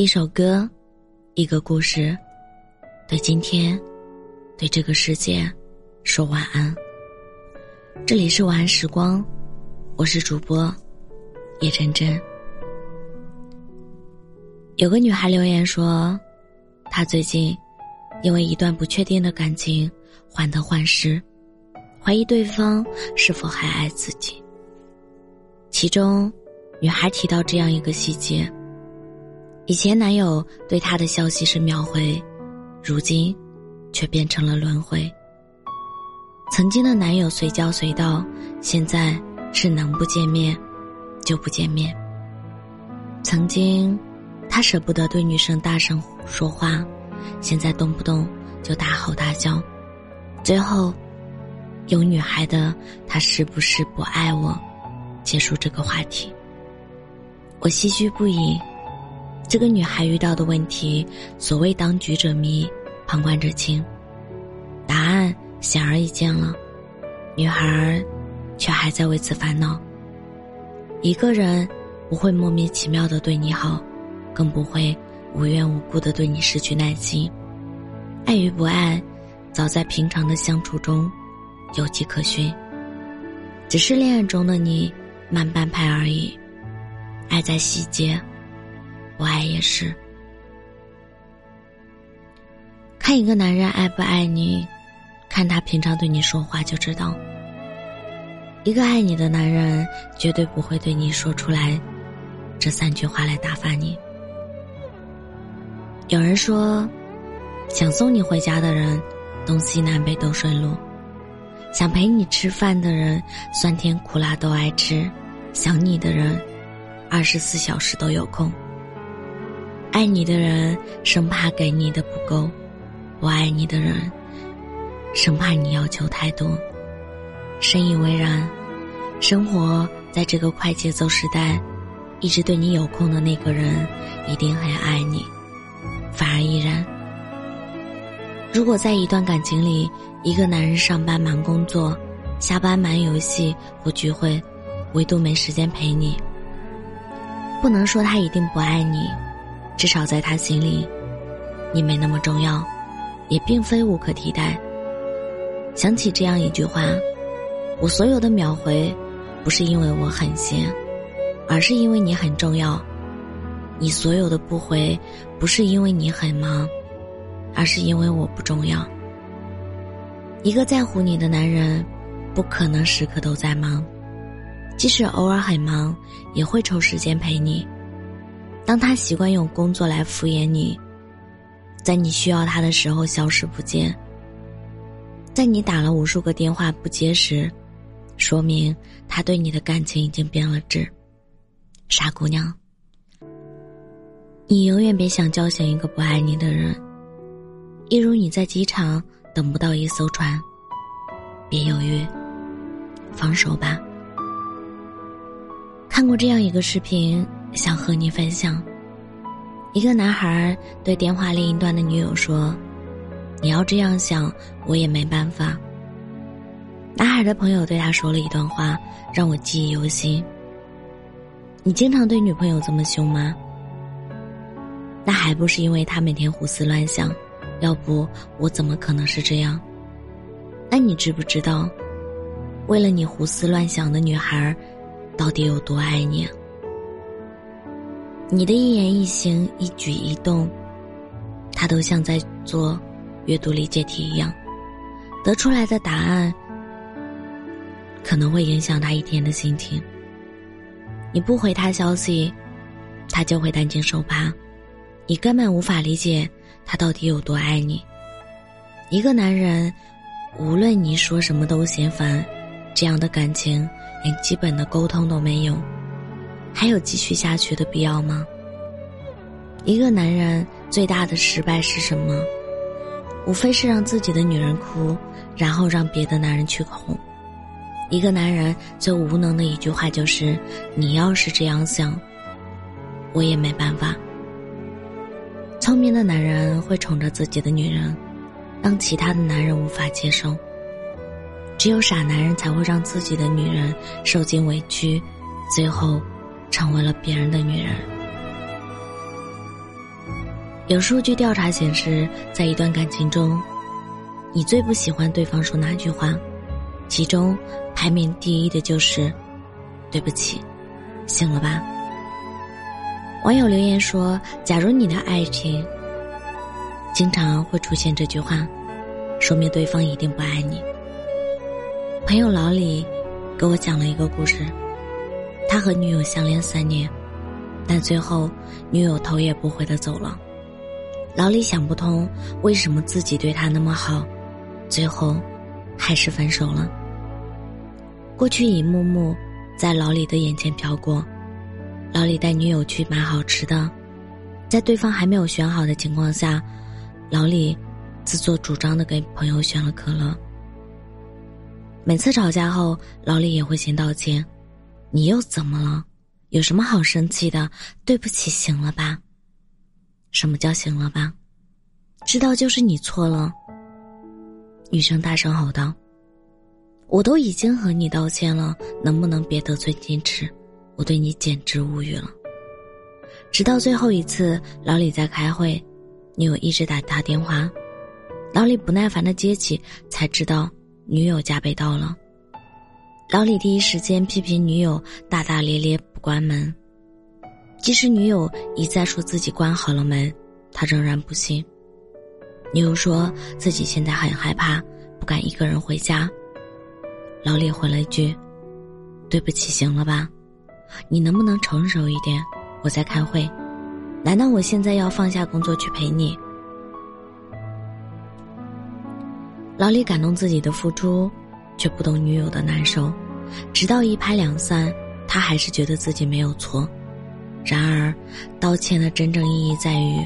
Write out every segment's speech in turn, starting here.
一首歌，一个故事，对今天，对这个世界，说晚安。这里是晚安时光，我是主播叶真真。有个女孩留言说，她最近因为一段不确定的感情患得患失，怀疑对方是否还爱自己。其中，女孩提到这样一个细节：以前男友对她的消息是秒回，如今却变成了轮回。曾经的男友随叫随到，现在是能不见面就不见面。曾经。他舍不得对女生大声说话，现在动不动就大吼大叫。最后，有女孩的他是不是不爱我？结束这个话题，我唏嘘不已。这个女孩遇到的问题，所谓当局者迷，旁观者清，答案显而易见了，女孩却还在为此烦恼。一个人不会莫名其妙的对你好。更不会无缘无故的对你失去耐心。爱与不爱，早在平常的相处中有迹可循。只是恋爱中的你慢半拍而已。爱在细节，不爱也是。看一个男人爱不爱你，看他平常对你说话就知道。一个爱你的男人，绝对不会对你说出来这三句话来打发你。有人说，想送你回家的人，东西南北都顺路；想陪你吃饭的人，酸甜苦辣都爱吃；想你的人，二十四小时都有空。爱你的人，生怕给你的不够；不爱你的人，生怕你要求太多。深以为然，生活在这个快节奏时代，一直对你有空的那个人，一定很爱你。反而依然。如果在一段感情里，一个男人上班忙工作，下班忙游戏或聚会，唯独没时间陪你，不能说他一定不爱你，至少在他心里，你没那么重要，也并非无可替代。想起这样一句话：我所有的秒回，不是因为我很闲，而是因为你很重要。你所有的不回，不是因为你很忙，而是因为我不重要。一个在乎你的男人，不可能时刻都在忙，即使偶尔很忙，也会抽时间陪你。当他习惯用工作来敷衍你，在你需要他的时候消失不见，在你打了无数个电话不接时，说明他对你的感情已经变了质。傻姑娘。你永远别想叫醒一个不爱你的人，一如你在机场等不到一艘船，别犹豫，放手吧。看过这样一个视频，想和你分享。一个男孩对电话另一端的女友说：“你要这样想，我也没办法。”男孩的朋友对他说了一段话，让我记忆犹新。你经常对女朋友这么凶吗？那还不是因为他每天胡思乱想，要不我怎么可能是这样？那你知不知道，为了你胡思乱想的女孩，到底有多爱你？你的一言一行、一举一动，他都像在做阅读理解题一样，得出来的答案可能会影响他一天的心情。你不回他消息，他就会担惊受怕。你根本无法理解他到底有多爱你。一个男人，无论你说什么都嫌烦，这样的感情连基本的沟通都没有，还有继续下去的必要吗？一个男人最大的失败是什么？无非是让自己的女人哭，然后让别的男人去哄。一个男人最无能的一句话就是：“你要是这样想，我也没办法。”聪明的男人会宠着自己的女人，让其他的男人无法接受。只有傻男人才会让自己的女人受尽委屈，最后成为了别人的女人。有数据调查显示，在一段感情中，你最不喜欢对方说哪句话？其中排名第一的就是“对不起，醒了吧。”网友留言说：“假如你的爱情经常会出现这句话，说明对方一定不爱你。”朋友老李给我讲了一个故事，他和女友相恋三年，但最后女友头也不回的走了。老李想不通，为什么自己对他那么好，最后还是分手了。过去一幕幕在老李的眼前飘过，老李带女友去买好吃的，在对方还没有选好的情况下，老李自作主张的给朋友选了可乐。每次吵架后，老李也会先道歉：“你又怎么了？有什么好生气的？对不起，行了吧。”什么叫行了吧？知道就是你错了。女生大声吼道：“我都已经和你道歉了，能不能别得寸进尺？我对你简直无语了。”直到最后一次，老李在开会，女友一直打他电话，老李不耐烦的接起，才知道女友家被盗了。老李第一时间批评女友大大咧咧不关门。即使女友一再说自己关好了门，他仍然不信。女友说自己现在很害怕，不敢一个人回家。老李回了一句：“对不起，行了吧？你能不能成熟一点？我在开会，难道我现在要放下工作去陪你？”老李感动自己的付出，却不懂女友的难受。直到一拍两散，他还是觉得自己没有错。然而，道歉的真正意义在于，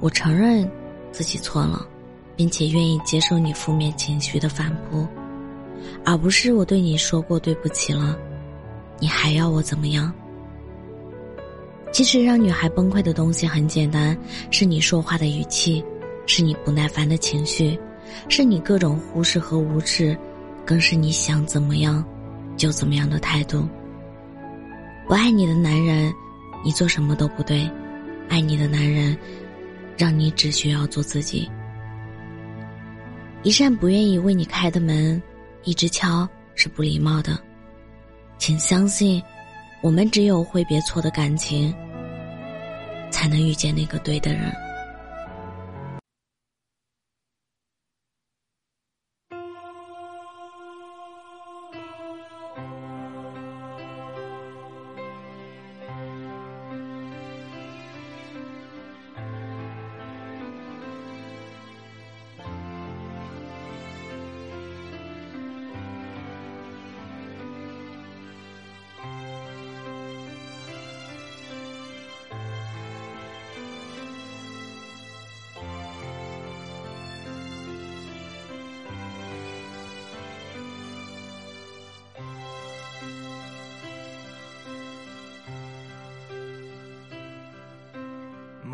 我承认自己错了，并且愿意接受你负面情绪的反扑，而不是我对你说过对不起了，你还要我怎么样？其实让女孩崩溃的东西很简单，是你说话的语气，是你不耐烦的情绪，是你各种忽视和无视，更是你想怎么样就怎么样的态度。不爱你的男人。你做什么都不对，爱你的男人，让你只需要做自己。一扇不愿意为你开的门，一直敲是不礼貌的。请相信，我们只有挥别错的感情，才能遇见那个对的人。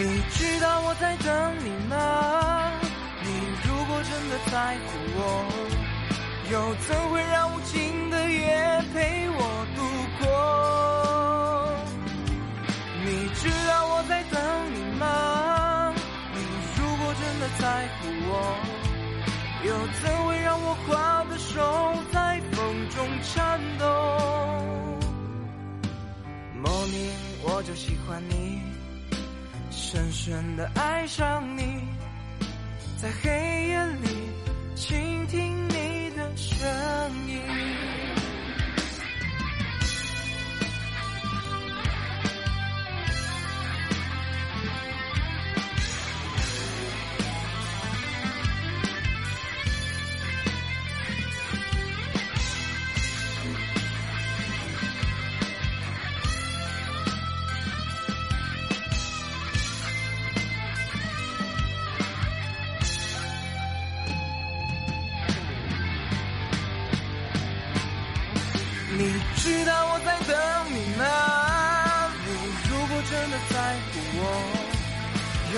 你知道我在等你吗？你如果真的在乎我又怎会让无尽的夜陪我？的爱上你，在黑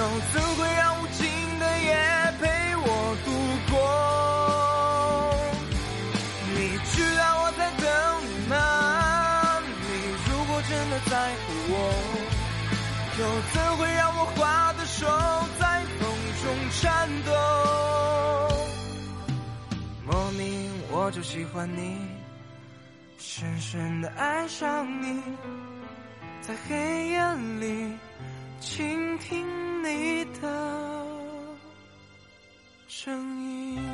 又怎会让无尽的夜陪我度过？你知道我在等你吗？你如果真的在乎我，又怎会让我花的手在风中颤抖？莫名我就喜欢你。深深的爱上你，在黑夜里倾听你的声音。